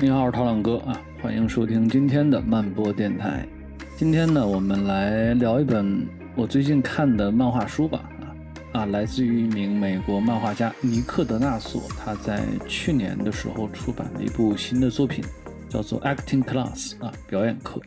你好，我是陶朗哥啊，欢迎收听今天的慢播电台。今天呢，我们来聊一本我最近看的漫画书吧啊啊，来自于一名美国漫画家尼克德纳索，他在去年的时候出版了一部新的作品，叫做《Acting Class》啊，表演课。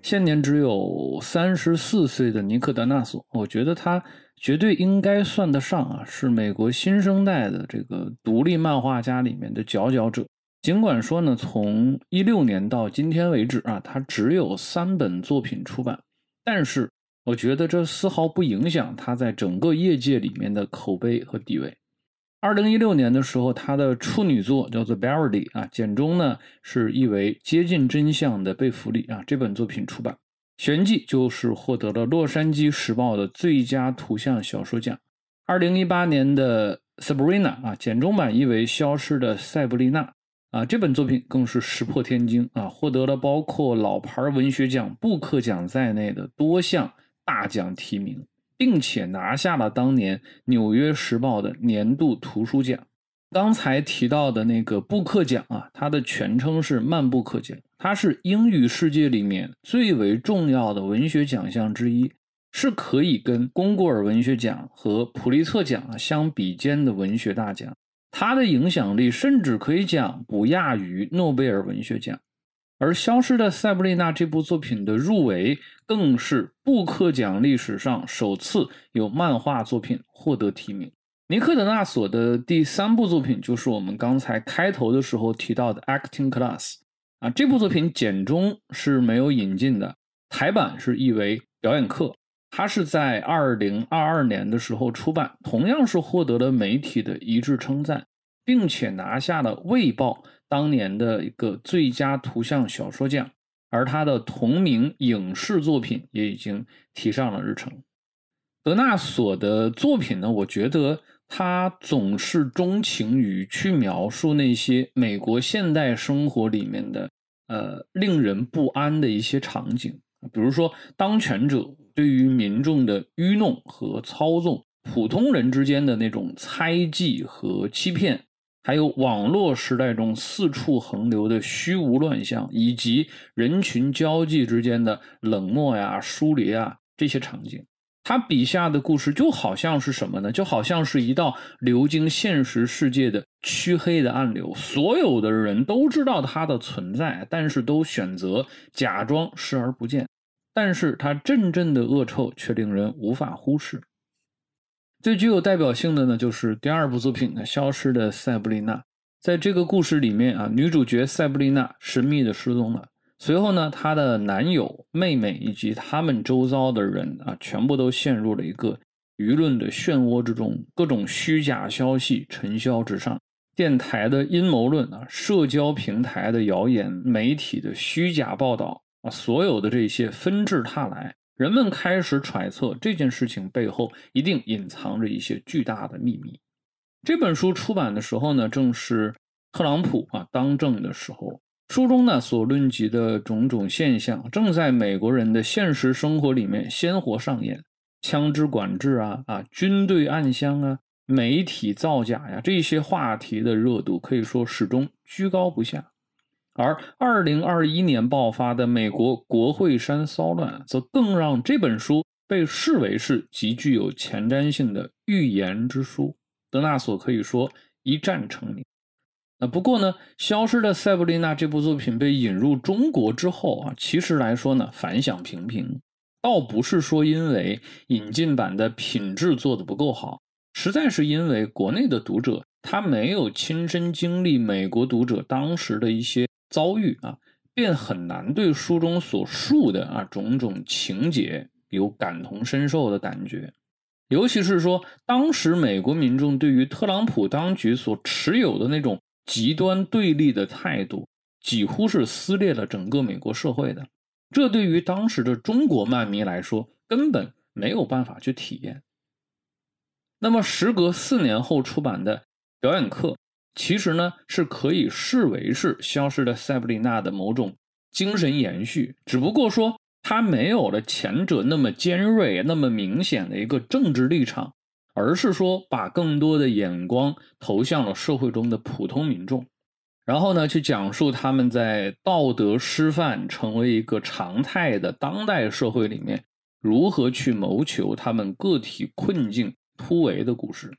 现年只有三十四岁的尼克德纳索，我觉得他绝对应该算得上啊，是美国新生代的这个独立漫画家里面的佼佼者。尽管说呢，从一六年到今天为止啊，他只有三本作品出版，但是我觉得这丝毫不影响他在整个业界里面的口碑和地位。二零一六年的时候，他的处女作叫做《Barely》啊，简中呢是译为“接近真相的贝弗利”啊，这本作品出版，旋即就是获得了《洛杉矶时报》的最佳图像小说奖。二零一八年的《Sabrina》啊，简中版译为《消失的塞布丽娜》。啊，这本作品更是石破天惊啊，获得了包括老牌文学奖、布克奖在内的多项大奖提名，并且拿下了当年《纽约时报》的年度图书奖。刚才提到的那个布克奖啊，它的全称是曼布克奖，它是英语世界里面最为重要的文学奖项之一，是可以跟龚古尔文学奖和普利策奖相比肩的文学大奖。它的影响力甚至可以讲不亚于诺贝尔文学奖，而《消失的塞布丽娜》这部作品的入围，更是布克奖历史上首次有漫画作品获得提名。尼克德纳索的第三部作品就是我们刚才开头的时候提到的《Acting Class》啊，这部作品简中是没有引进的，台版是译为表演课。它是在二零二二年的时候出版，同样是获得了媒体的一致称赞，并且拿下了《卫报》当年的一个最佳图像小说奖，而他的同名影视作品也已经提上了日程。德纳索的作品呢，我觉得他总是钟情于去描述那些美国现代生活里面的呃令人不安的一些场景，比如说当权者。对于民众的愚弄和操纵，普通人之间的那种猜忌和欺骗，还有网络时代中四处横流的虚无乱象，以及人群交际之间的冷漠呀、疏离啊这些场景，他笔下的故事就好像是什么呢？就好像是一道流经现实世界的黢黑的暗流，所有的人都知道它的存在，但是都选择假装视而不见。但是它阵阵的恶臭却令人无法忽视。最具有代表性的呢，就是第二部作品《消失的塞布丽娜》。在这个故事里面啊，女主角塞布丽娜神秘的失踪了。随后呢，她的男友、妹妹以及他们周遭的人啊，全部都陷入了一个舆论的漩涡之中。各种虚假消息尘嚣之上，电台的阴谋论啊，社交平台的谣言，媒体的虚假报道。啊，所有的这些纷至沓来，人们开始揣测这件事情背后一定隐藏着一些巨大的秘密。这本书出版的时候呢，正是特朗普啊当政的时候，书中呢所论及的种种现象，正在美国人的现实生活里面鲜活上演。枪支管制啊啊，军队暗箱啊，媒体造假呀，这些话题的热度可以说始终居高不下。而二零二一年爆发的美国国会山骚乱，则更让这本书被视为是极具有前瞻性的预言之书。德纳索可以说一战成名。那不过呢，《消失的塞布丽娜》这部作品被引入中国之后啊，其实来说呢，反响平平。倒不是说因为引进版的品质做的不够好，实在是因为国内的读者他没有亲身经历美国读者当时的一些。遭遇啊，便很难对书中所述的啊种种情节有感同身受的感觉，尤其是说当时美国民众对于特朗普当局所持有的那种极端对立的态度，几乎是撕裂了整个美国社会的。这对于当时的中国漫迷来说，根本没有办法去体验。那么，时隔四年后出版的表演课。其实呢，是可以视为是消失的塞布丽娜的某种精神延续，只不过说它没有了前者那么尖锐、那么明显的一个政治立场，而是说把更多的眼光投向了社会中的普通民众。然后呢，去讲述他们在道德失范成为一个常态的当代社会里面，如何去谋求他们个体困境突围的故事。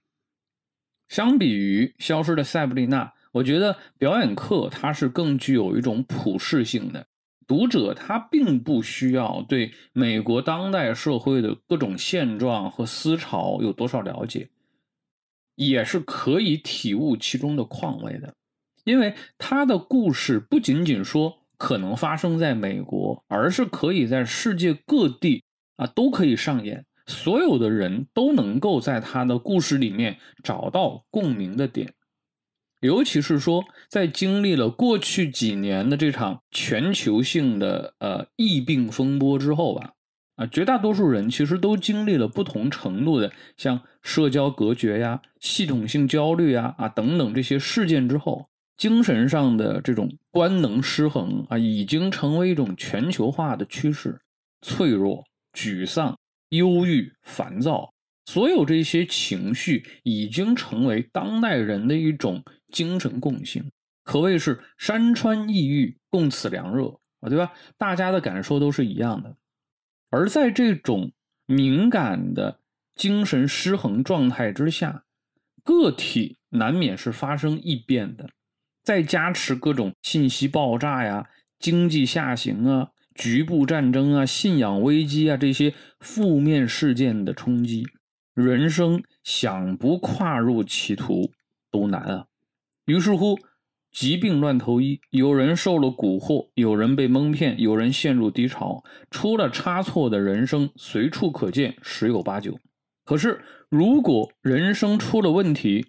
相比于《消失的塞布丽娜》，我觉得表演课它是更具有一种普适性的。读者他并不需要对美国当代社会的各种现状和思潮有多少了解，也是可以体悟其中的况味的。因为他的故事不仅仅说可能发生在美国，而是可以在世界各地啊都可以上演。所有的人都能够在他的故事里面找到共鸣的点，尤其是说，在经历了过去几年的这场全球性的呃疫病风波之后吧，啊，绝大多数人其实都经历了不同程度的像社交隔绝呀、系统性焦虑呀啊等等这些事件之后，精神上的这种官能失衡啊，已经成为一种全球化的趋势，脆弱、沮丧。忧郁、烦躁，所有这些情绪已经成为当代人的一种精神共性，可谓是山川异域，共此凉热啊，对吧？大家的感受都是一样的。而在这种敏感的精神失衡状态之下，个体难免是发生异变的，再加持各种信息爆炸呀、经济下行啊。局部战争啊，信仰危机啊，这些负面事件的冲击，人生想不跨入歧途都难啊。于是乎，疾病乱投医，有人受了蛊惑，有人被蒙骗，有人陷入低潮，出了差错的人生随处可见，十有八九。可是，如果人生出了问题，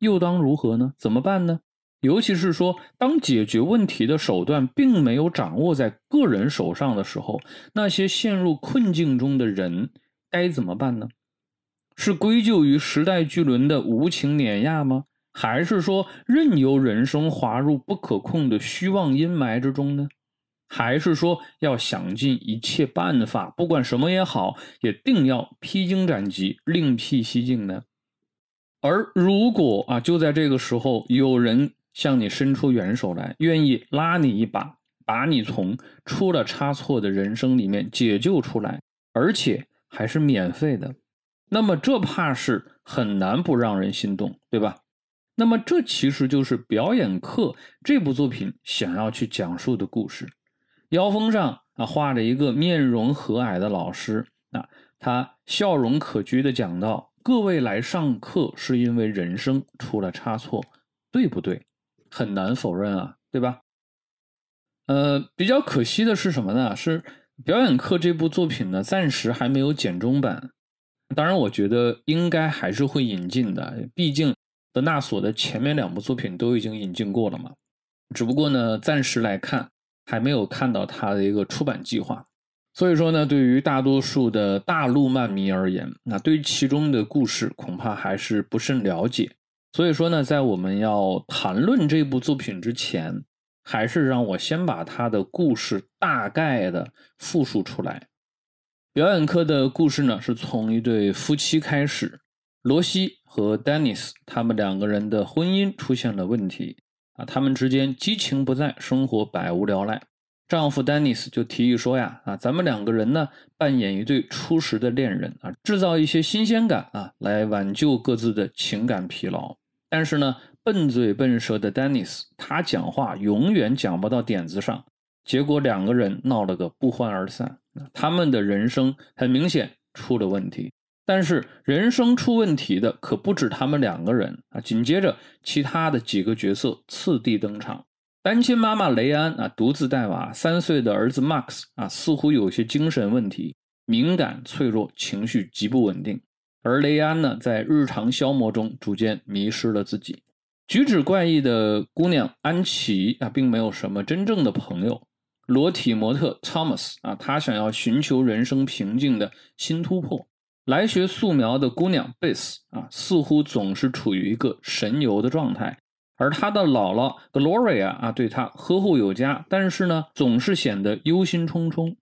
又当如何呢？怎么办呢？尤其是说，当解决问题的手段并没有掌握在个人手上的时候，那些陷入困境中的人该怎么办呢？是归咎于时代巨轮的无情碾压吗？还是说任由人生滑入不可控的虚妄阴霾之中呢？还是说要想尽一切办法，不管什么也好，也定要披荆斩棘，另辟蹊径呢？而如果啊，就在这个时候，有人。向你伸出援手来，愿意拉你一把，把你从出了差错的人生里面解救出来，而且还是免费的。那么这怕是很难不让人心动，对吧？那么这其实就是表演课这部作品想要去讲述的故事。腰封上啊画着一个面容和蔼的老师啊，他笑容可掬的讲到：“各位来上课是因为人生出了差错，对不对？”很难否认啊，对吧？呃，比较可惜的是什么呢？是表演课这部作品呢，暂时还没有简中版。当然，我觉得应该还是会引进的，毕竟德纳索的前面两部作品都已经引进过了嘛。只不过呢，暂时来看还没有看到他的一个出版计划。所以说呢，对于大多数的大陆漫迷而言，那对于其中的故事恐怕还是不甚了解。所以说呢，在我们要谈论这部作品之前，还是让我先把他的故事大概的复述出来。表演课的故事呢，是从一对夫妻开始，罗西和丹尼斯他们两个人的婚姻出现了问题啊，他们之间激情不在，生活百无聊赖。丈夫丹尼斯就提议说呀，啊，咱们两个人呢扮演一对初识的恋人啊，制造一些新鲜感啊，来挽救各自的情感疲劳。但是呢，笨嘴笨舌的丹尼斯，他讲话永远讲不到点子上，结果两个人闹了个不欢而散。他们的人生很明显出了问题。但是人生出问题的可不止他们两个人啊！紧接着，其他的几个角色次第登场。单亲妈妈雷安啊，独自带娃；三岁的儿子 Max 啊，似乎有些精神问题，敏感脆弱，情绪极不稳定。而雷安呢，在日常消磨中逐渐迷失了自己。举止怪异的姑娘安琪啊，并没有什么真正的朋友。裸体模特 Thomas 啊，他想要寻求人生平静的新突破。来学素描的姑娘 Bess 啊，似乎总是处于一个神游的状态。而他的姥姥 Gloria 啊，对他呵护有加，但是呢，总是显得忧心忡忡。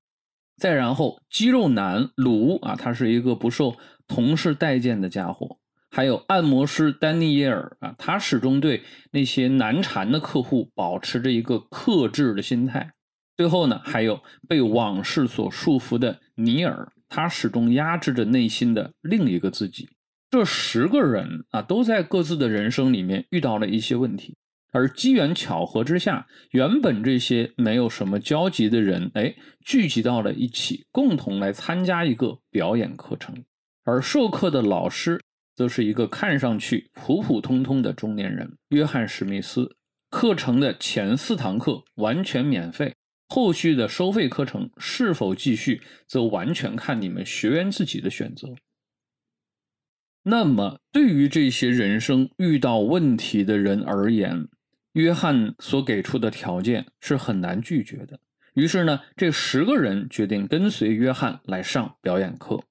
再然后，肌肉男鲁啊，他是一个不受同事待见的家伙，还有按摩师丹尼耶尔啊，他始终对那些难缠的客户保持着一个克制的心态。最后呢，还有被往事所束缚的尼尔，他始终压制着内心的另一个自己。这十个人啊，都在各自的人生里面遇到了一些问题，而机缘巧合之下，原本这些没有什么交集的人，哎，聚集到了一起，共同来参加一个表演课程。而授课的老师，则是一个看上去普普通通的中年人——约翰·史密斯。课程的前四堂课完全免费，后续的收费课程是否继续，则完全看你们学员自己的选择。那么，对于这些人生遇到问题的人而言，约翰所给出的条件是很难拒绝的。于是呢，这十个人决定跟随约翰来上表演课。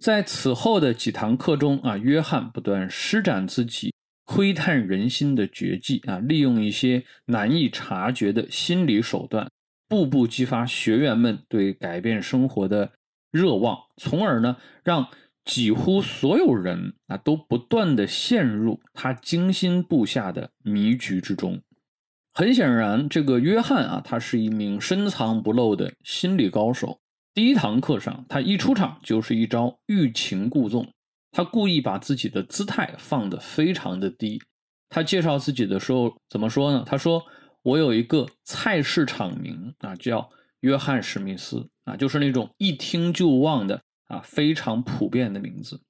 在此后的几堂课中啊，约翰不断施展自己窥探人心的绝技啊，利用一些难以察觉的心理手段，步步激发学员们对改变生活的热望，从而呢，让。几乎所有人啊，都不断的陷入他精心布下的迷局之中。很显然，这个约翰啊，他是一名深藏不露的心理高手。第一堂课上，他一出场就是一招欲擒故纵。他故意把自己的姿态放得非常的低。他介绍自己的时候怎么说呢？他说：“我有一个菜市场名啊，叫约翰·史密斯啊，就是那种一听就忘的。”啊，非常普遍的名字，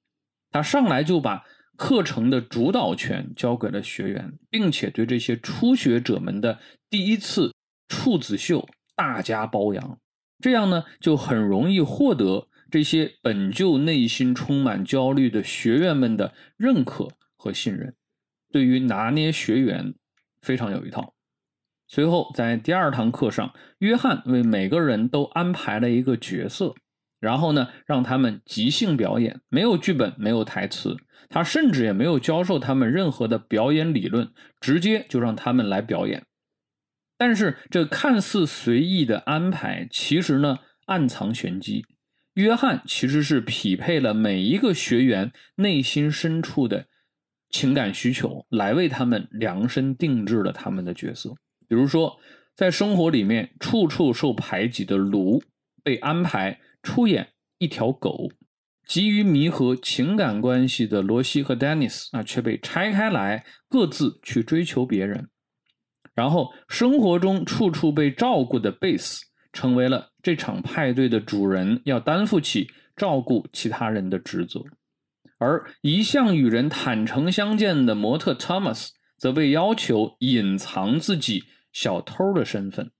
他上来就把课程的主导权交给了学员，并且对这些初学者们的第一次处子秀大加褒扬。这样呢，就很容易获得这些本就内心充满焦虑的学员们的认可和信任。对于拿捏学员，非常有一套。随后，在第二堂课上，约翰为每个人都安排了一个角色。然后呢，让他们即兴表演，没有剧本，没有台词，他甚至也没有教授他们任何的表演理论，直接就让他们来表演。但是这看似随意的安排，其实呢暗藏玄机。约翰其实是匹配了每一个学员内心深处的情感需求，来为他们量身定制了他们的角色。比如说，在生活里面处处受排挤的卢被安排。出演一条狗，急于弥合情感关系的罗西和丹尼斯啊，却被拆开来，各自去追求别人。然后，生活中处处被照顾的贝斯，成为了这场派对的主人，要担负起照顾其他人的职责。而一向与人坦诚相见的模特 Thomas，则被要求隐藏自己小偷的身份。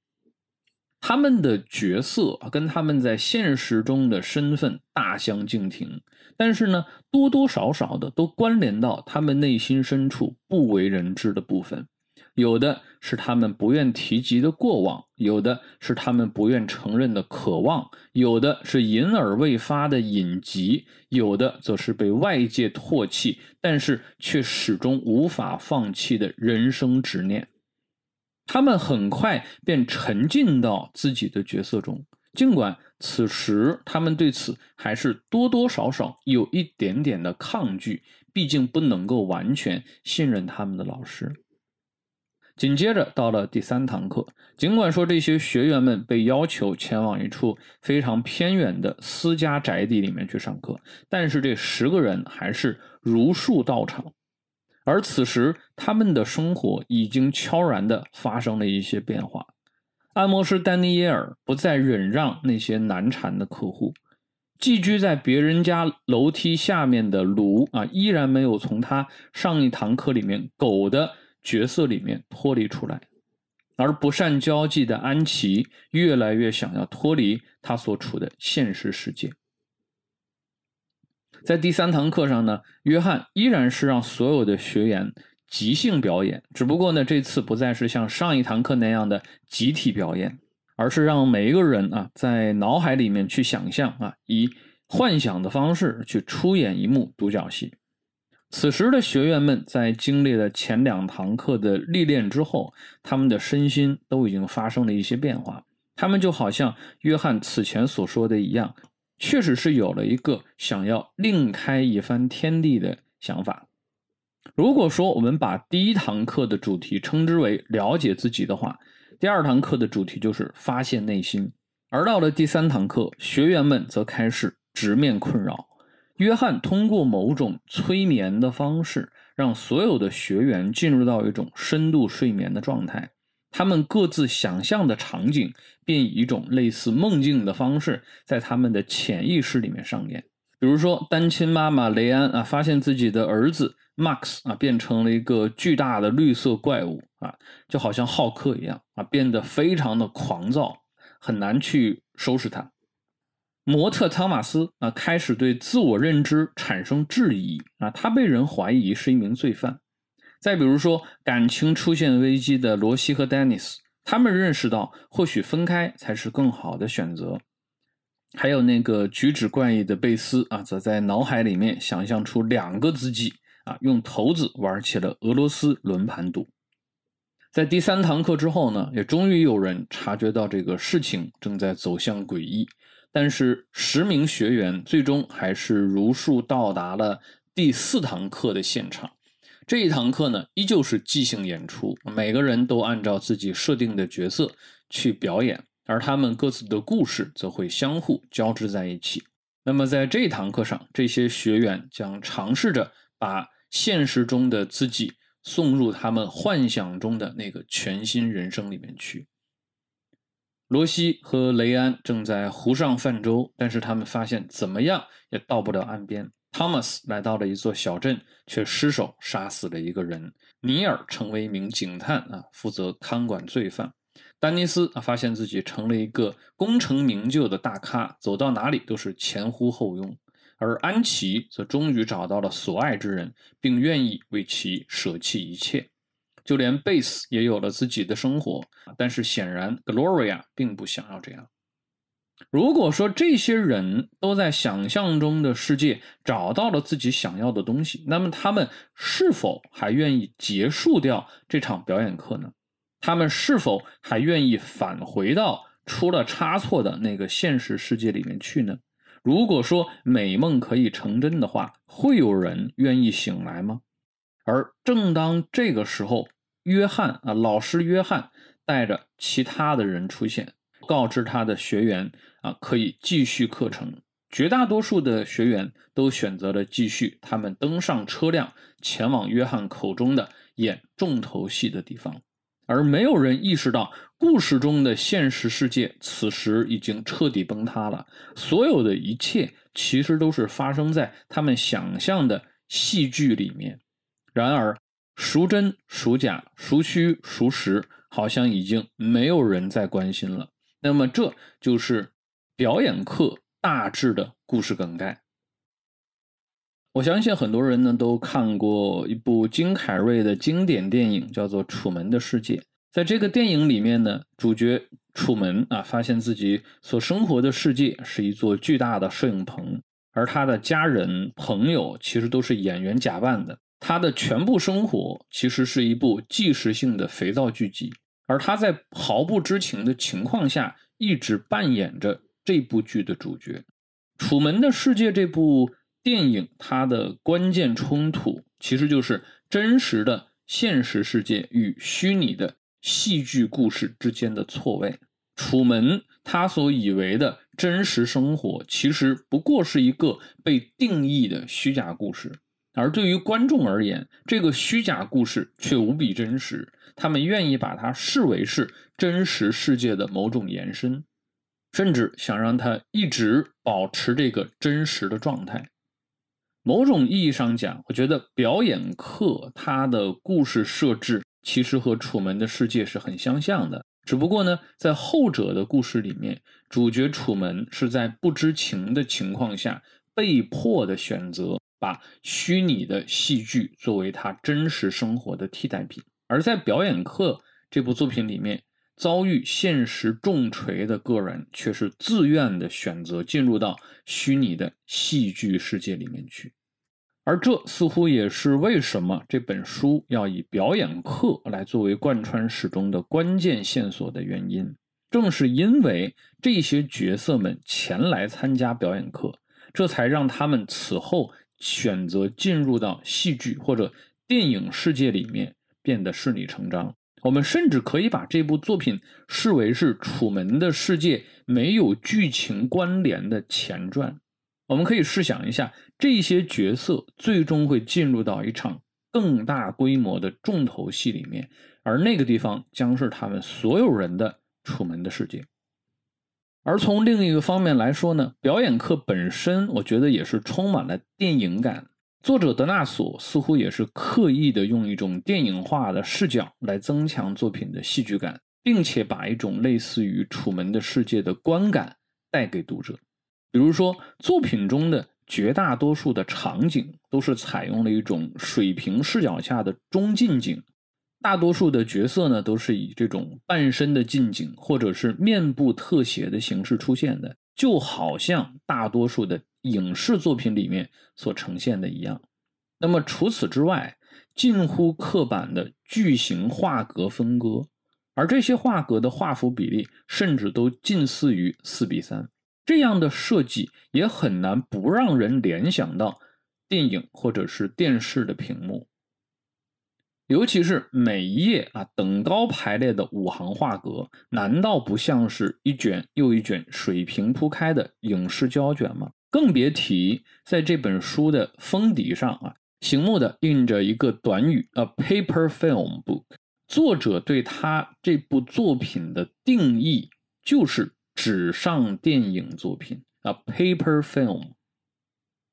他们的角色跟他们在现实中的身份大相径庭，但是呢，多多少少的都关联到他们内心深处不为人知的部分。有的是他们不愿提及的过往，有的是他们不愿承认的渴望，有的是隐而未发的隐疾，有的则是被外界唾弃，但是却始终无法放弃的人生执念。他们很快便沉浸到自己的角色中，尽管此时他们对此还是多多少少有一点点的抗拒，毕竟不能够完全信任他们的老师。紧接着到了第三堂课，尽管说这些学员们被要求前往一处非常偏远的私家宅地里面去上课，但是这十个人还是如数到场。而此时，他们的生活已经悄然地发生了一些变化。按摩师丹尼耶尔不再忍让那些难缠的客户，寄居在别人家楼梯下面的卢啊，依然没有从他上一堂课里面狗的角色里面脱离出来。而不善交际的安琪，越来越想要脱离他所处的现实世界。在第三堂课上呢，约翰依然是让所有的学员即兴表演，只不过呢，这次不再是像上一堂课那样的集体表演，而是让每一个人啊在脑海里面去想象啊，以幻想的方式去出演一幕独角戏。此时的学员们在经历了前两堂课的历练之后，他们的身心都已经发生了一些变化，他们就好像约翰此前所说的一样。确实是有了一个想要另开一番天地的想法，如果说我们把第一堂课的主题称之为了解自己的话，第二堂课的主题就是发现内心，而到了第三堂课，学员们则开始直面困扰。约翰通过某种催眠的方式，让所有的学员进入到一种深度睡眠的状态。他们各自想象的场景，便以一种类似梦境的方式，在他们的潜意识里面上演。比如说，单亲妈妈雷安啊，发现自己的儿子 Max 啊，变成了一个巨大的绿色怪物啊，就好像浩克一样啊，变得非常的狂躁，很难去收拾他。模特汤马斯啊，开始对自我认知产生质疑啊，他被人怀疑是一名罪犯。再比如说，感情出现危机的罗西和丹尼斯，他们认识到或许分开才是更好的选择。还有那个举止怪异的贝斯啊，则在脑海里面想象出两个自己啊，用骰子玩起了俄罗斯轮盘赌。在第三堂课之后呢，也终于有人察觉到这个事情正在走向诡异。但是十名学员最终还是如数到达了第四堂课的现场。这一堂课呢，依旧是即兴演出，每个人都按照自己设定的角色去表演。而他们各自的故事则会相互交织在一起。那么，在这一堂课上，这些学员将尝试着把现实中的自己送入他们幻想中的那个全新人生里面去。罗西和雷安正在湖上泛舟，但是他们发现怎么样也到不了岸边。汤马斯来到了一座小镇，却失手杀死了一个人。尼尔成为一名警探啊，负责看管罪犯。丹尼斯啊，发现自己成了一个功成名就的大咖，走到哪里都是前呼后拥；而安琪则终于找到了所爱之人，并愿意为其舍弃一切。就连贝斯也有了自己的生活，但是显然 Gloria 并不想要这样。如果说这些人都在想象中的世界找到了自己想要的东西，那么他们是否还愿意结束掉这场表演课呢？他们是否还愿意返回到出了差错的那个现实世界里面去呢？如果说美梦可以成真的话，会有人愿意醒来吗？而正当这个时候，约翰啊，老师约翰带着其他的人出现，告知他的学员啊，可以继续课程。绝大多数的学员都选择了继续，他们登上车辆，前往约翰口中的演重头戏的地方。而没有人意识到，故事中的现实世界此时已经彻底崩塌了。所有的一切其实都是发生在他们想象的戏剧里面。然而，孰真孰假、孰虚孰实，好像已经没有人在关心了。那么，这就是表演课大致的故事梗概。我相信很多人呢都看过一部金凯瑞的经典电影，叫做《楚门的世界》。在这个电影里面呢，主角楚门啊，发现自己所生活的世界是一座巨大的摄影棚，而他的家人朋友其实都是演员假扮的。他的全部生活其实是一部纪实性的肥皂剧集，而他在毫不知情的情况下，一直扮演着这部剧的主角。《楚门的世界》这部。电影它的关键冲突其实就是真实的现实世界与虚拟的戏剧故事之间的错位。楚门他所以为的真实生活，其实不过是一个被定义的虚假故事，而对于观众而言，这个虚假故事却无比真实。他们愿意把它视为是真实世界的某种延伸，甚至想让它一直保持这个真实的状态。某种意义上讲，我觉得表演课它的故事设置其实和《楚门的世界》是很相像的，只不过呢，在后者的故事里面，主角楚门是在不知情的情况下被迫的选择把虚拟的戏剧作为他真实生活的替代品，而在表演课这部作品里面。遭遇现实重锤的个人，却是自愿的选择进入到虚拟的戏剧世界里面去，而这似乎也是为什么这本书要以表演课来作为贯穿始终的关键线索的原因。正是因为这些角色们前来参加表演课，这才让他们此后选择进入到戏剧或者。电影世界里面变得顺理成章。我们甚至可以把这部作品视为是《楚门的世界》没有剧情关联的前传。我们可以试想一下，这些角色最终会进入到一场更大规模的重头戏里面，而那个地方将是他们所有人的《楚门的世界》。而从另一个方面来说呢，表演课本身，我觉得也是充满了电影感。作者德纳索似乎也是刻意的用一种电影化的视角来增强作品的戏剧感，并且把一种类似于《楚门的世界》的观感带给读者。比如说，作品中的绝大多数的场景都是采用了一种水平视角下的中近景，大多数的角色呢都是以这种半身的近景或者是面部特写的形式出现的，就好像大多数的。影视作品里面所呈现的一样，那么除此之外，近乎刻板的巨型画格分割，而这些画格的画幅比例甚至都近似于四比三，这样的设计也很难不让人联想到电影或者是电视的屏幕，尤其是每一页啊等高排列的五行画格，难道不像是一卷又一卷水平铺开的影视胶卷吗？更别提在这本书的封底上啊，醒目的印着一个短语：a paper film book。作者对他这部作品的定义就是纸上电影作品啊，paper film。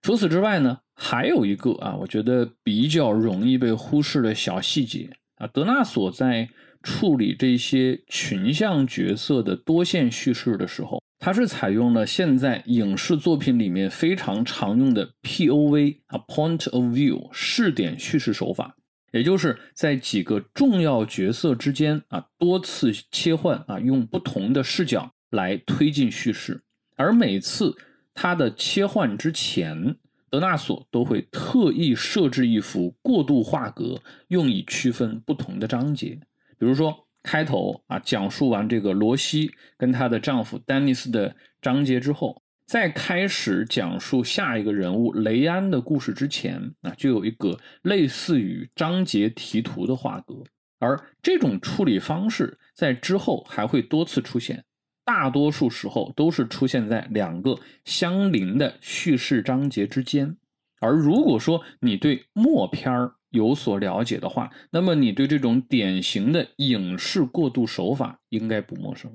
除此之外呢，还有一个啊，我觉得比较容易被忽视的小细节啊，德纳索在处理这些群像角色的多线叙事的时候。它是采用了现在影视作品里面非常常用的 P.O.V. 啊 Point of View 视点叙事手法，也就是在几个重要角色之间啊多次切换啊，用不同的视角来推进叙事。而每次它的切换之前，德纳索都会特意设置一幅过渡画格，用以区分不同的章节，比如说。开头啊，讲述完这个罗西跟她的丈夫丹尼斯的章节之后，在开始讲述下一个人物雷安的故事之前啊，就有一个类似于章节题图的画格，而这种处理方式在之后还会多次出现，大多数时候都是出现在两个相邻的叙事章节之间。而如果说你对默片儿，有所了解的话，那么你对这种典型的影视过渡手法应该不陌生。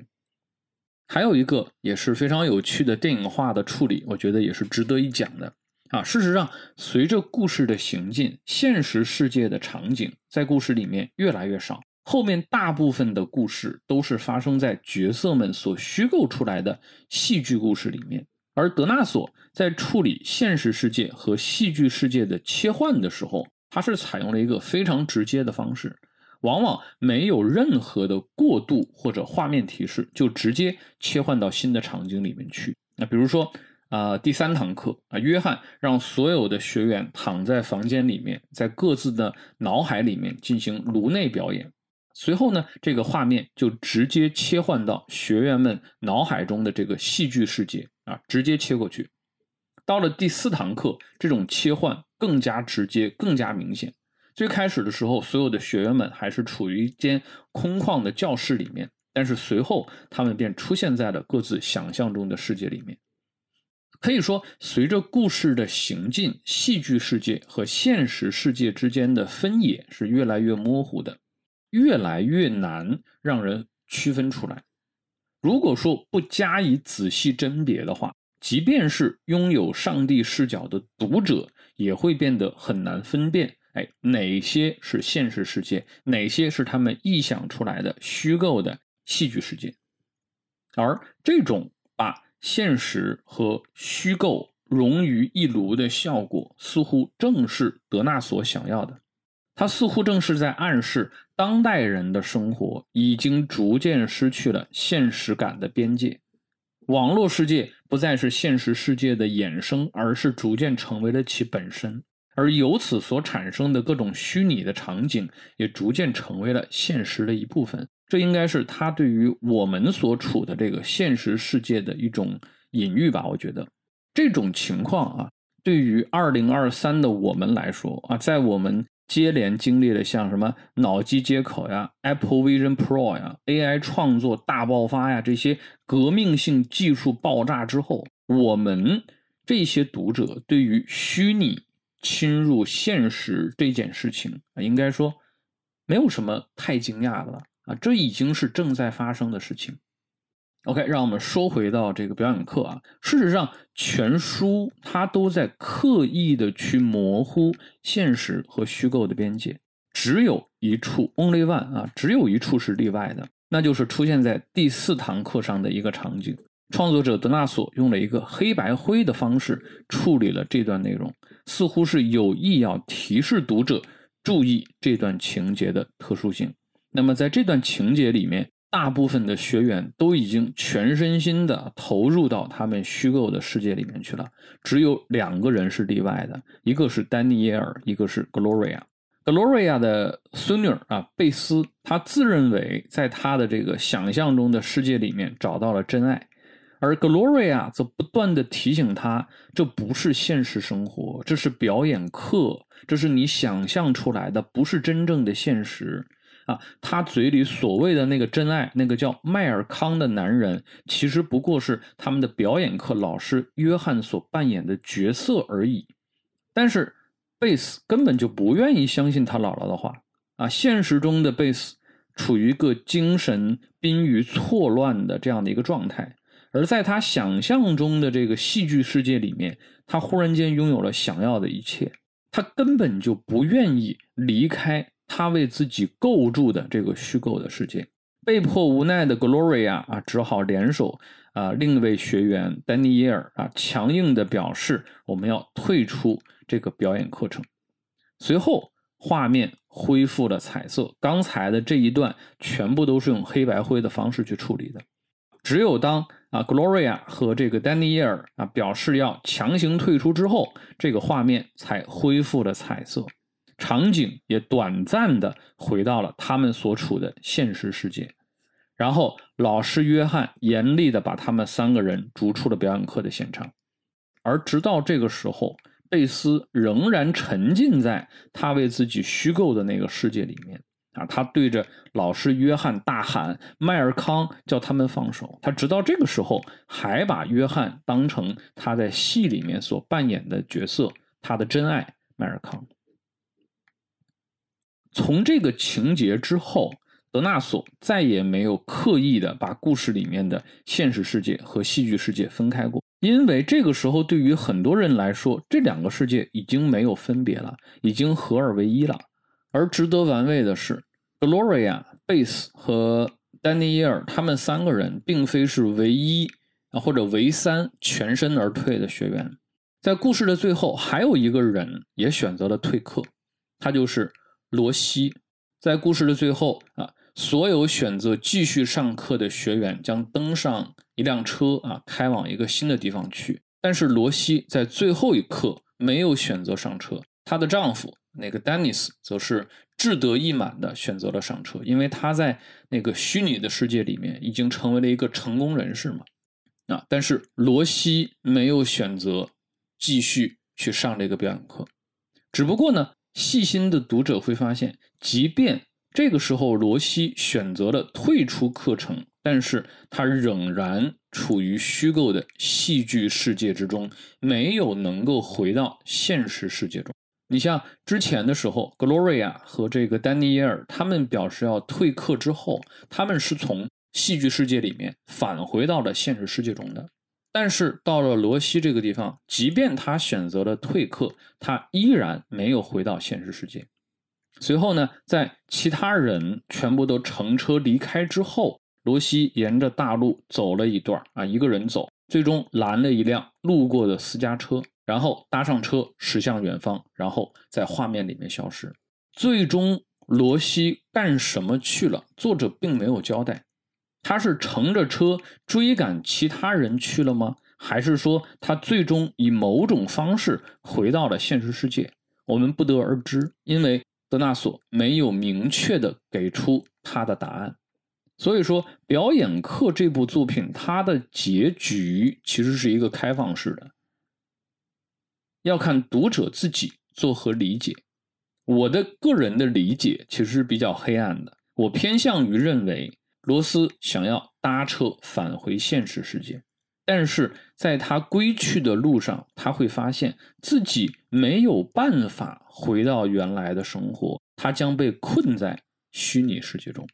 还有一个也是非常有趣的电影化的处理，我觉得也是值得一讲的啊。事实上，随着故事的行进，现实世界的场景在故事里面越来越少，后面大部分的故事都是发生在角色们所虚构出来的戏剧故事里面。而德纳索在处理现实世界和戏剧世界的切换的时候，它是采用了一个非常直接的方式，往往没有任何的过渡或者画面提示，就直接切换到新的场景里面去。那比如说，啊，第三堂课啊，约翰让所有的学员躺在房间里面，在各自的脑海里面进行颅内表演。随后呢，这个画面就直接切换到学员们脑海中的这个戏剧世界啊，直接切过去。到了第四堂课，这种切换更加直接、更加明显。最开始的时候，所有的学员们还是处于一间空旷的教室里面，但是随后他们便出现在了各自想象中的世界里面。可以说，随着故事的行进，戏剧世界和现实世界之间的分野是越来越模糊的，越来越难让人区分出来。如果说不加以仔细甄别的话，即便是拥有上帝视角的读者，也会变得很难分辨，哎，哪些是现实世界，哪些是他们臆想出来的虚构的戏剧世界。而这种把现实和虚构融于一炉的效果，似乎正是德纳所想要的。他似乎正是在暗示，当代人的生活已经逐渐失去了现实感的边界。网络世界不再是现实世界的衍生，而是逐渐成为了其本身，而由此所产生的各种虚拟的场景也逐渐成为了现实的一部分。这应该是他对于我们所处的这个现实世界的一种隐喻吧？我觉得这种情况啊，对于二零二三的我们来说啊，在我们接连经历了像什么脑机接口呀、Apple Vision Pro 呀、AI 创作大爆发呀这些革命性技术爆炸之后，我们这些读者对于虚拟侵入现实这件事情啊，应该说没有什么太惊讶的了啊，这已经是正在发生的事情。OK，让我们说回到这个表演课啊。事实上，全书它都在刻意的去模糊现实和虚构的边界。只有一处，only one 啊，只有一处是例外的，那就是出现在第四堂课上的一个场景。创作者德纳索用了一个黑白灰的方式处理了这段内容，似乎是有意要提示读者注意这段情节的特殊性。那么，在这段情节里面。大部分的学员都已经全身心的投入到他们虚构的世界里面去了，只有两个人是例外的，一个是丹尼耶尔，一个是 Gloria。Gloria 的孙女啊，贝斯，她自认为在她的这个想象中的世界里面找到了真爱，而 Gloria 则不断的提醒她，这不是现实生活，这是表演课，这是你想象出来的，不是真正的现实。啊，他嘴里所谓的那个真爱，那个叫迈尔康的男人，其实不过是他们的表演课老师约翰所扮演的角色而已。但是贝斯根本就不愿意相信他姥姥的话。啊，现实中的贝斯处于一个精神濒于错乱的这样的一个状态，而在他想象中的这个戏剧世界里面，他忽然间拥有了想要的一切，他根本就不愿意离开。他为自己构筑的这个虚构的世界，被迫无奈的 Gloria 啊，只好联手啊，另一位学员丹尼耶尔啊，强硬的表示我们要退出这个表演课程。随后，画面恢复了彩色，刚才的这一段全部都是用黑白灰的方式去处理的。只有当啊 Gloria 和这个丹尼耶尔啊表示要强行退出之后，这个画面才恢复了彩色。场景也短暂的回到了他们所处的现实世界，然后老师约翰严厉的把他们三个人逐出了表演课的现场，而直到这个时候，贝斯仍然沉浸在他为自己虚构的那个世界里面啊，他对着老师约翰大喊：“迈尔康，叫他们放手！”他直到这个时候还把约翰当成他在戏里面所扮演的角色，他的真爱迈尔康。从这个情节之后，德纳索再也没有刻意的把故事里面的现实世界和戏剧世界分开过，因为这个时候对于很多人来说，这两个世界已经没有分别了，已经合二为一了。而值得玩味的是，Gloria、贝斯和丹尼耶尔他们三个人并非是唯一啊或者唯三全身而退的学员，在故事的最后，还有一个人也选择了退课，他就是。罗西在故事的最后啊，所有选择继续上课的学员将登上一辆车啊，开往一个新的地方去。但是罗西在最后一刻没有选择上车，她的丈夫那个丹尼斯则是志得意满的选择了上车，因为他在那个虚拟的世界里面已经成为了一个成功人士嘛。啊，但是罗西没有选择继续去上这个表演课，只不过呢。细心的读者会发现，即便这个时候罗西选择了退出课程，但是他仍然处于虚构的戏剧世界之中，没有能够回到现实世界中。你像之前的时候，Gloria 和这个丹尼耶尔他们表示要退课之后，他们是从戏剧世界里面返回到了现实世界中的。但是到了罗西这个地方，即便他选择了退课，他依然没有回到现实世界。随后呢，在其他人全部都乘车离开之后，罗西沿着大路走了一段啊，一个人走，最终拦了一辆路过的私家车，然后搭上车驶向远方，然后在画面里面消失。最终，罗西干什么去了？作者并没有交代。他是乘着车追赶其他人去了吗？还是说他最终以某种方式回到了现实世界？我们不得而知，因为德纳索没有明确的给出他的答案。所以说，表演课这部作品它的结局其实是一个开放式的，要看读者自己作何理解。我的个人的理解其实是比较黑暗的，我偏向于认为罗斯想要搭车返回现实世界，但是在他归去的路上，他会发现自己没有办法回到原来的生活，他将被困在虚拟世界中。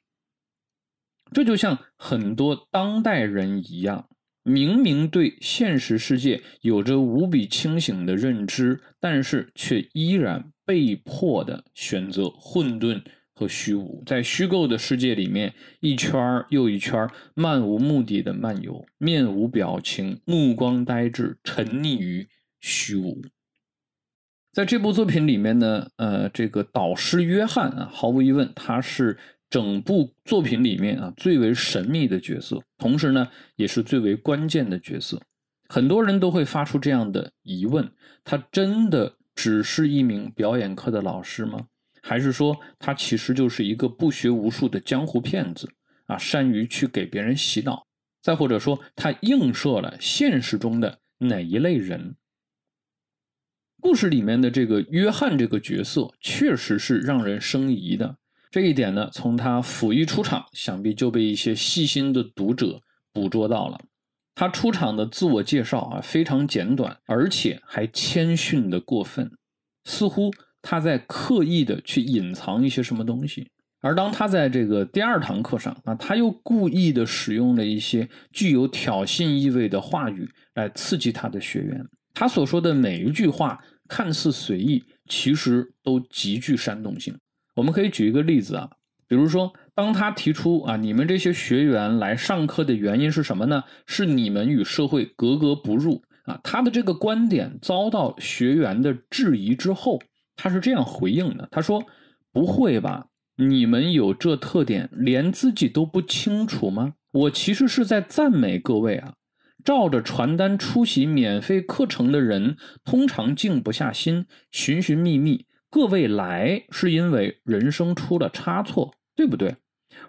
这就像很多当代人一样。明明对现实世界有着无比清醒的认知，但是却依然被迫的选择混沌和虚无，在虚构的世界里面一圈又一圈漫无目的的漫游，面无表情，目光呆滞，沉溺于虚无。在这部作品里面呢，呃，这个导师约翰啊，毫无疑问，他是。整部作品里面啊，最为神秘的角色，同时呢，也是最为关键的角色。很多人都会发出这样的疑问：他真的只是一名表演课的老师吗？还是说他其实就是一个不学无术的江湖骗子啊，善于去给别人洗脑？再或者说，他映射了现实中的哪一类人？故事里面的这个约翰这个角色，确实是让人生疑的。这一点呢，从他甫一出场，想必就被一些细心的读者捕捉到了。他出场的自我介绍啊，非常简短，而且还谦逊的过分，似乎他在刻意的去隐藏一些什么东西。而当他在这个第二堂课上啊，他又故意的使用了一些具有挑衅意味的话语来刺激他的学员。他所说的每一句话看似随意，其实都极具煽动性。我们可以举一个例子啊，比如说，当他提出啊，你们这些学员来上课的原因是什么呢？是你们与社会格格不入啊。他的这个观点遭到学员的质疑之后，他是这样回应的：他说，不会吧？你们有这特点，连自己都不清楚吗？我其实是在赞美各位啊。照着传单出席免费课程的人，通常静不下心，寻寻觅觅。各位来是因为人生出了差错，对不对？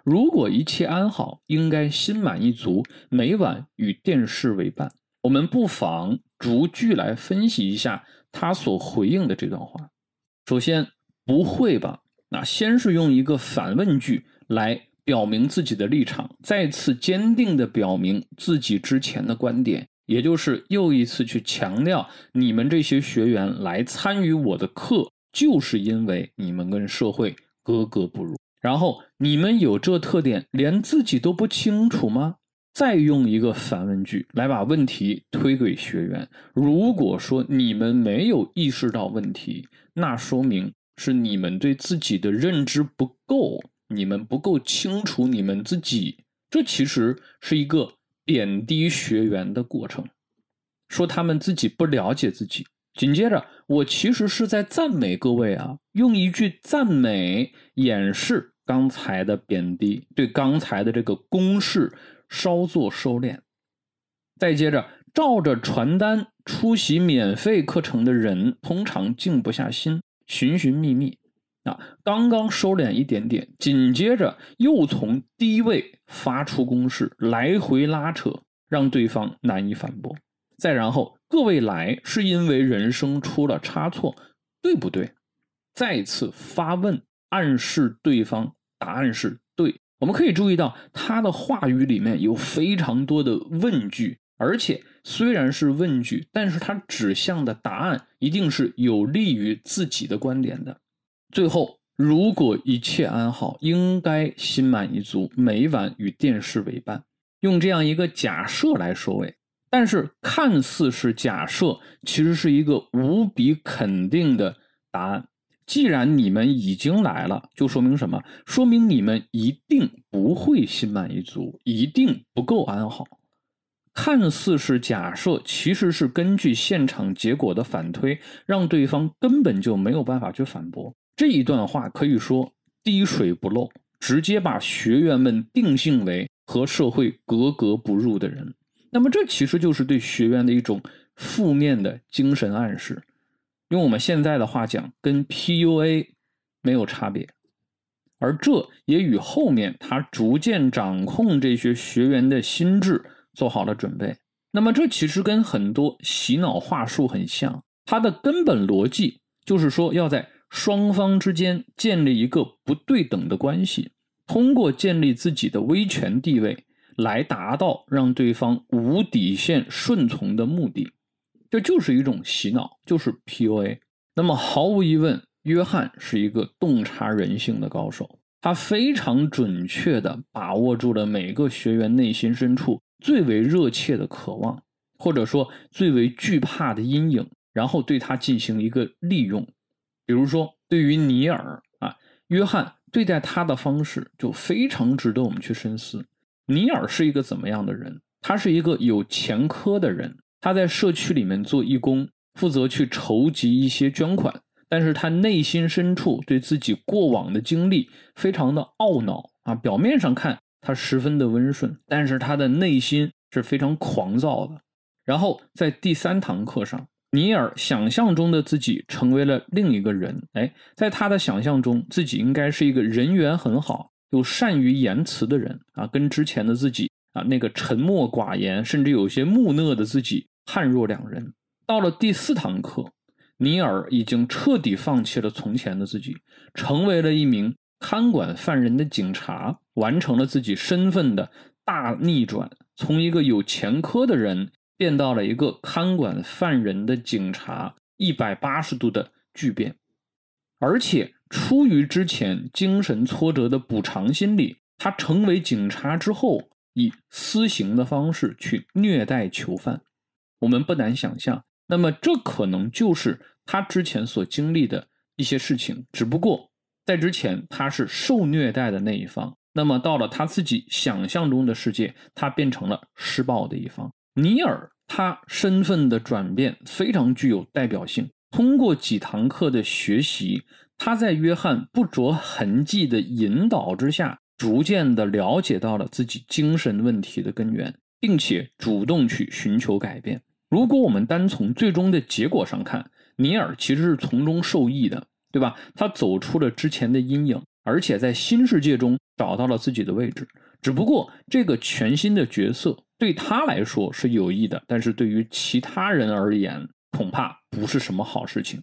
如果一切安好，应该心满意足，每晚与电视为伴。我们不妨逐句来分析一下他所回应的这段话。首先，不会吧？那先是用一个反问句来表明自己的立场，再次坚定的表明自己之前的观点，也就是又一次去强调你们这些学员来参与我的课。就是因为你们跟社会格格不入，然后你们有这特点，连自己都不清楚吗？再用一个反问句来把问题推给学员。如果说你们没有意识到问题，那说明是你们对自己的认知不够，你们不够清楚你们自己。这其实是一个贬低学员的过程，说他们自己不了解自己。紧接着，我其实是在赞美各位啊，用一句赞美掩饰刚才的贬低，对刚才的这个公式稍作收敛。再接着，照着传单出席免费课程的人，通常静不下心，寻寻觅觅。啊，刚刚收敛一点点，紧接着又从低位发出攻势，来回拉扯，让对方难以反驳。再然后。各位来是因为人生出了差错，对不对？再次发问，暗示对方答案是对。我们可以注意到他的话语里面有非常多的问句，而且虽然是问句，但是他指向的答案一定是有利于自己的观点的。最后，如果一切安好，应该心满意足，每晚与电视为伴，用这样一个假设来收尾。但是看似是假设，其实是一个无比肯定的答案。既然你们已经来了，就说明什么？说明你们一定不会心满意足，一定不够安好。看似是假设，其实是根据现场结果的反推，让对方根本就没有办法去反驳。这一段话可以说滴水不漏，直接把学员们定性为和社会格格不入的人。那么这其实就是对学员的一种负面的精神暗示，用我们现在的话讲，跟 PUA 没有差别，而这也与后面他逐渐掌控这些学员的心智做好了准备。那么这其实跟很多洗脑话术很像，它的根本逻辑就是说要在双方之间建立一个不对等的关系，通过建立自己的威权地位来达到让对方无底线顺从的目的，这就是一种洗脑，就是 PUA。那么毫无疑问，约翰是一个洞察人性的高手，他非常准确地把握住了每个学员内心深处最为热切的渴望，或者说最为惧怕的阴影。然后对他进行一个利用，比如说对于尼尔啊，约翰对待他的方式就非常值得我们去深思。尼尔是一个怎么样的人？他是一个有前科的人，他在社区里面做义工，负责去筹集一些捐款，但是他内心深处对自己过往的经历非常的懊恼啊。表面上看他十分的温顺，但是他的内心是非常狂躁的。然后在第三堂课上。尼尔想象中的自己成为了另一个人，哎，在他的想象中，自己应该是一个人缘很好、又善于言辞的人啊，跟之前的自己啊那个沉默寡言，甚至有些木讷的自己判若两人。到了第四堂课，尼尔已经彻底放弃了从前的自己，成为了一名看管犯人的警察，完成了自己身份的大逆转，从一个有前科的人。变到了一个看管犯人的警察，一百八十度的巨变，而且出于之前精神挫折的补偿心理，他成为警察之后，以私刑的方式去虐待囚犯。我们不难想象，那么这可能就是他之前所经历的一些事情。只不过在之前他是受虐待的那一方，那么到了他自己想象中的世界，他变成了施暴的一方。尼尔他身份的转变非常具有代表性。通过几堂课的学习，他在约翰不着痕迹的引导之下，逐渐的了解到了自己精神问题的根源，并且主动去寻求改变。如果我们单从最终的结果上看，尼尔其实是从中受益的，对吧？他走出了之前的阴影，而且在新世界中找到了自己的位置。只不过这个全新的角色。对他来说是有益的，但是对于其他人而言，恐怕不是什么好事情。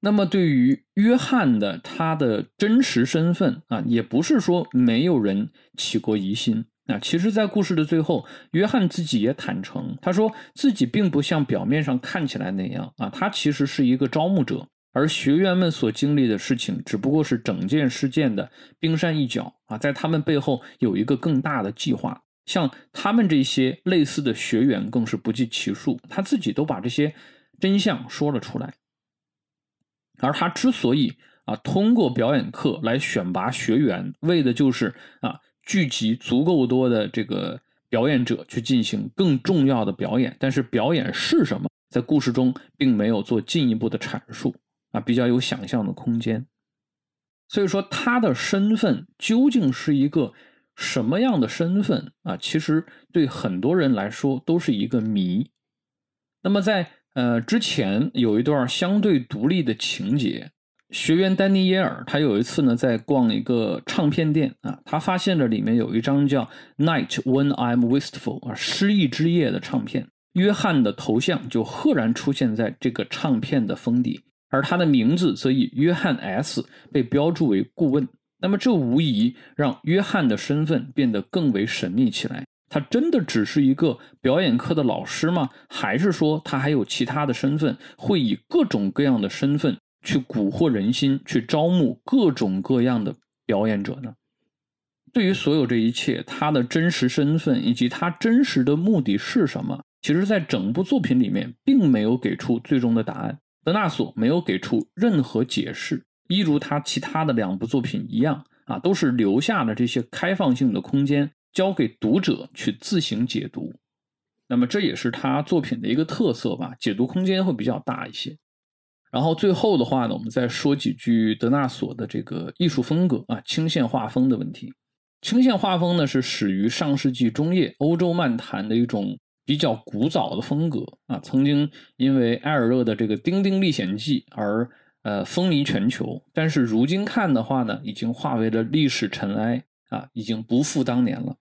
那么，对于约翰的他的真实身份啊，也不是说没有人起过疑心啊。其实，在故事的最后，约翰自己也坦诚，他说自己并不像表面上看起来那样啊，他其实是一个招募者，而学员们所经历的事情只不过是整件事件的冰山一角啊，在他们背后有一个更大的计划。像他们这些类似的学员更是不计其数，他自己都把这些真相说了出来。而他之所以啊通过表演课来选拔学员，为的就是啊聚集足够多的这个表演者去进行更重要的表演。但是表演是什么，在故事中并没有做进一步的阐述啊，比较有想象的空间。所以说，他的身份究竟是一个。什么样的身份啊？其实对很多人来说都是一个谜。那么在呃之前有一段相对独立的情节，学员丹尼耶尔他有一次呢在逛一个唱片店啊，他发现了里面有一张叫《Night When I'm Wistful》啊失意之夜的唱片，约翰的头像就赫然出现在这个唱片的封底，而他的名字则以约翰 S 被标注为顾问。那么，这无疑让约翰的身份变得更为神秘起来。他真的只是一个表演课的老师吗？还是说他还有其他的身份，会以各种各样的身份去蛊惑人心，去招募各种各样的表演者呢？对于所有这一切，他的真实身份以及他真实的目的是什么？其实，在整部作品里面，并没有给出最终的答案。德纳索没有给出任何解释。一如他其他的两部作品一样啊，都是留下了这些开放性的空间，交给读者去自行解读。那么这也是他作品的一个特色吧，解读空间会比较大一些。然后最后的话呢，我们再说几句德纳索的这个艺术风格啊，清线画风的问题。清线画风呢是始于上世纪中叶欧洲漫谈的一种比较古早的风格啊，曾经因为埃尔热的这个《丁丁历险记》而。呃，风靡全球，但是如今看的话呢，已经化为了历史尘埃啊，已经不复当年了。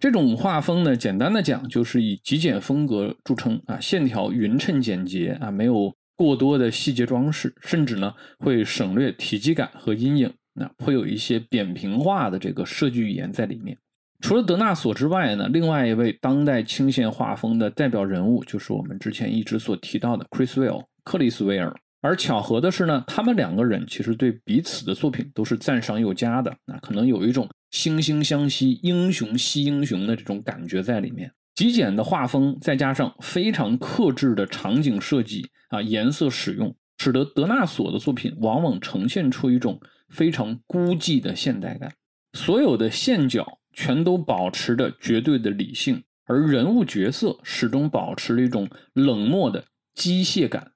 这种画风呢，简单的讲，就是以极简风格著称啊，线条匀称简洁啊，没有过多的细节装饰，甚至呢会省略体积感和阴影，那会有一些扁平化的这个设计语言在里面。除了德纳索之外呢，另外一位当代清线画风的代表人物就是我们之前一直所提到的 Chris w e l l 克里斯威尔。而巧合的是呢，他们两个人其实对彼此的作品都是赞赏有加的，那可能有一种惺惺相惜、英雄惜英雄的这种感觉在里面。极简的画风，再加上非常克制的场景设计啊，颜色使用，使得德纳索的作品往往呈现出一种非常孤寂的现代感。所有的线角全都保持着绝对的理性，而人物角色始终保持了一种冷漠的机械感。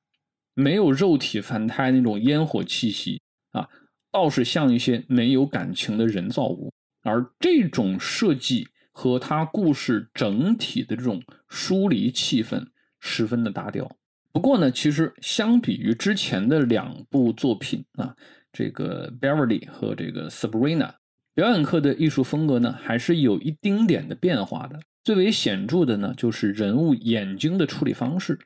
没有肉体凡胎那种烟火气息啊，倒是像一些没有感情的人造物。而这种设计和他故事整体的这种疏离气氛十分的搭调。不过呢，其实相比于之前的两部作品啊，这个 Beverly 和这个 Sabrina，表演课的艺术风格呢，还是有一丁点的变化的。最为显著的呢，就是人物眼睛的处理方式。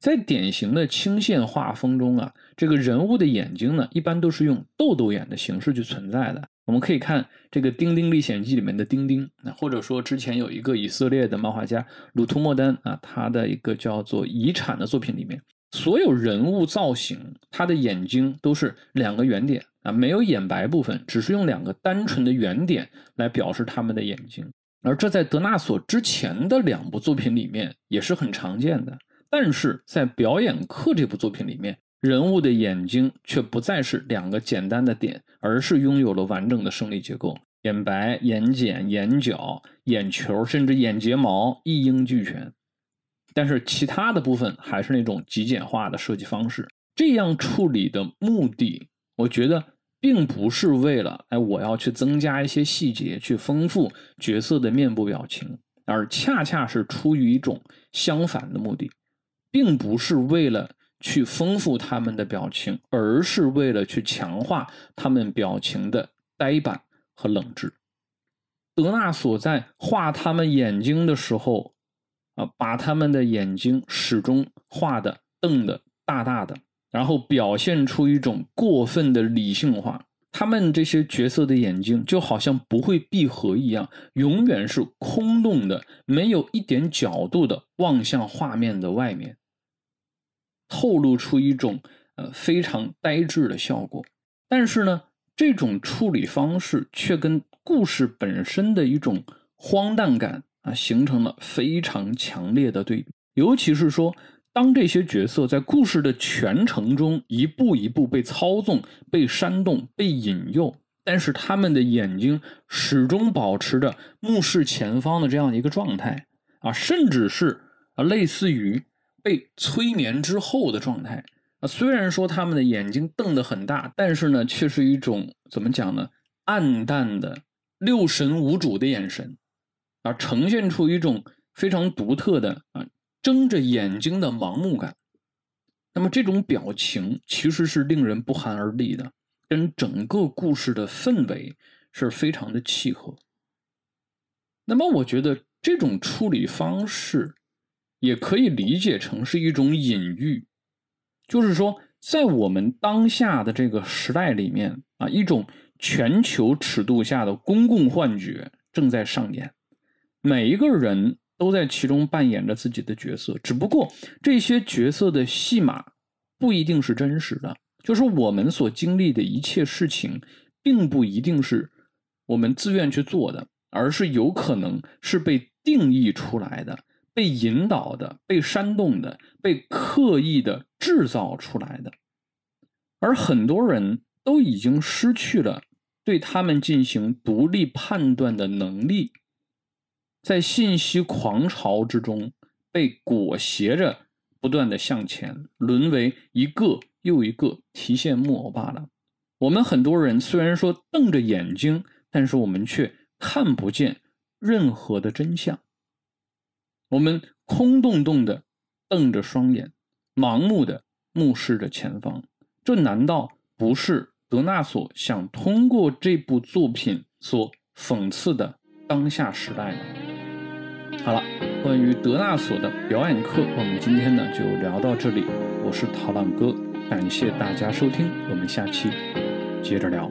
在典型的清线画风中啊，这个人物的眼睛呢，一般都是用豆豆眼的形式去存在的。我们可以看这个《丁丁历险记》里面的丁丁，那或者说之前有一个以色列的漫画家鲁图莫丹啊，他的一个叫做《遗产》的作品里面，所有人物造型，他的眼睛都是两个圆点啊，没有眼白部分，只是用两个单纯的圆点来表示他们的眼睛。而这在德纳索之前的两部作品里面也是很常见的。但是在表演课这部作品里面，人物的眼睛却不再是两个简单的点，而是拥有了完整的生理结构，眼白、眼睑、眼角、眼球，甚至眼睫毛一应俱全。但是其他的部分还是那种极简化的设计方式。这样处理的目的，我觉得并不是为了哎我要去增加一些细节，去丰富角色的面部表情，而恰恰是出于一种相反的目的。并不是为了去丰富他们的表情，而是为了去强化他们表情的呆板和冷滞。德纳索在画他们眼睛的时候，啊，把他们的眼睛始终画的瞪的大大的，然后表现出一种过分的理性化。他们这些角色的眼睛就好像不会闭合一样，永远是空洞的，没有一点角度的望向画面的外面。透露出一种呃非常呆滞的效果，但是呢，这种处理方式却跟故事本身的一种荒诞感啊形成了非常强烈的对比。尤其是说，当这些角色在故事的全程中一步一步被操纵、被煽动、被引诱，但是他们的眼睛始终保持着目视前方的这样一个状态啊，甚至是啊类似于。被催眠之后的状态啊，虽然说他们的眼睛瞪得很大，但是呢，却是一种怎么讲呢？暗淡的六神无主的眼神，啊，呈现出一种非常独特的啊睁着眼睛的盲目感。那么这种表情其实是令人不寒而栗的，跟整个故事的氛围是非常的契合。那么我觉得这种处理方式。也可以理解成是一种隐喻，就是说，在我们当下的这个时代里面啊，一种全球尺度下的公共幻觉正在上演，每一个人都在其中扮演着自己的角色，只不过这些角色的戏码不一定是真实的，就是我们所经历的一切事情，并不一定是我们自愿去做的，而是有可能是被定义出来的。被引导的、被煽动的、被刻意的制造出来的，而很多人都已经失去了对他们进行独立判断的能力，在信息狂潮之中被裹挟着不断的向前，沦为一个又一个提线木偶罢了。我们很多人虽然说瞪着眼睛，但是我们却看不见任何的真相。我们空洞洞的瞪着双眼，盲目的目视着前方，这难道不是德纳索想通过这部作品所讽刺的当下时代吗？好了。关于德纳索的表演课，我们今天呢就聊到这里。我是陶浪哥，感谢大家收听，我们下期接着聊。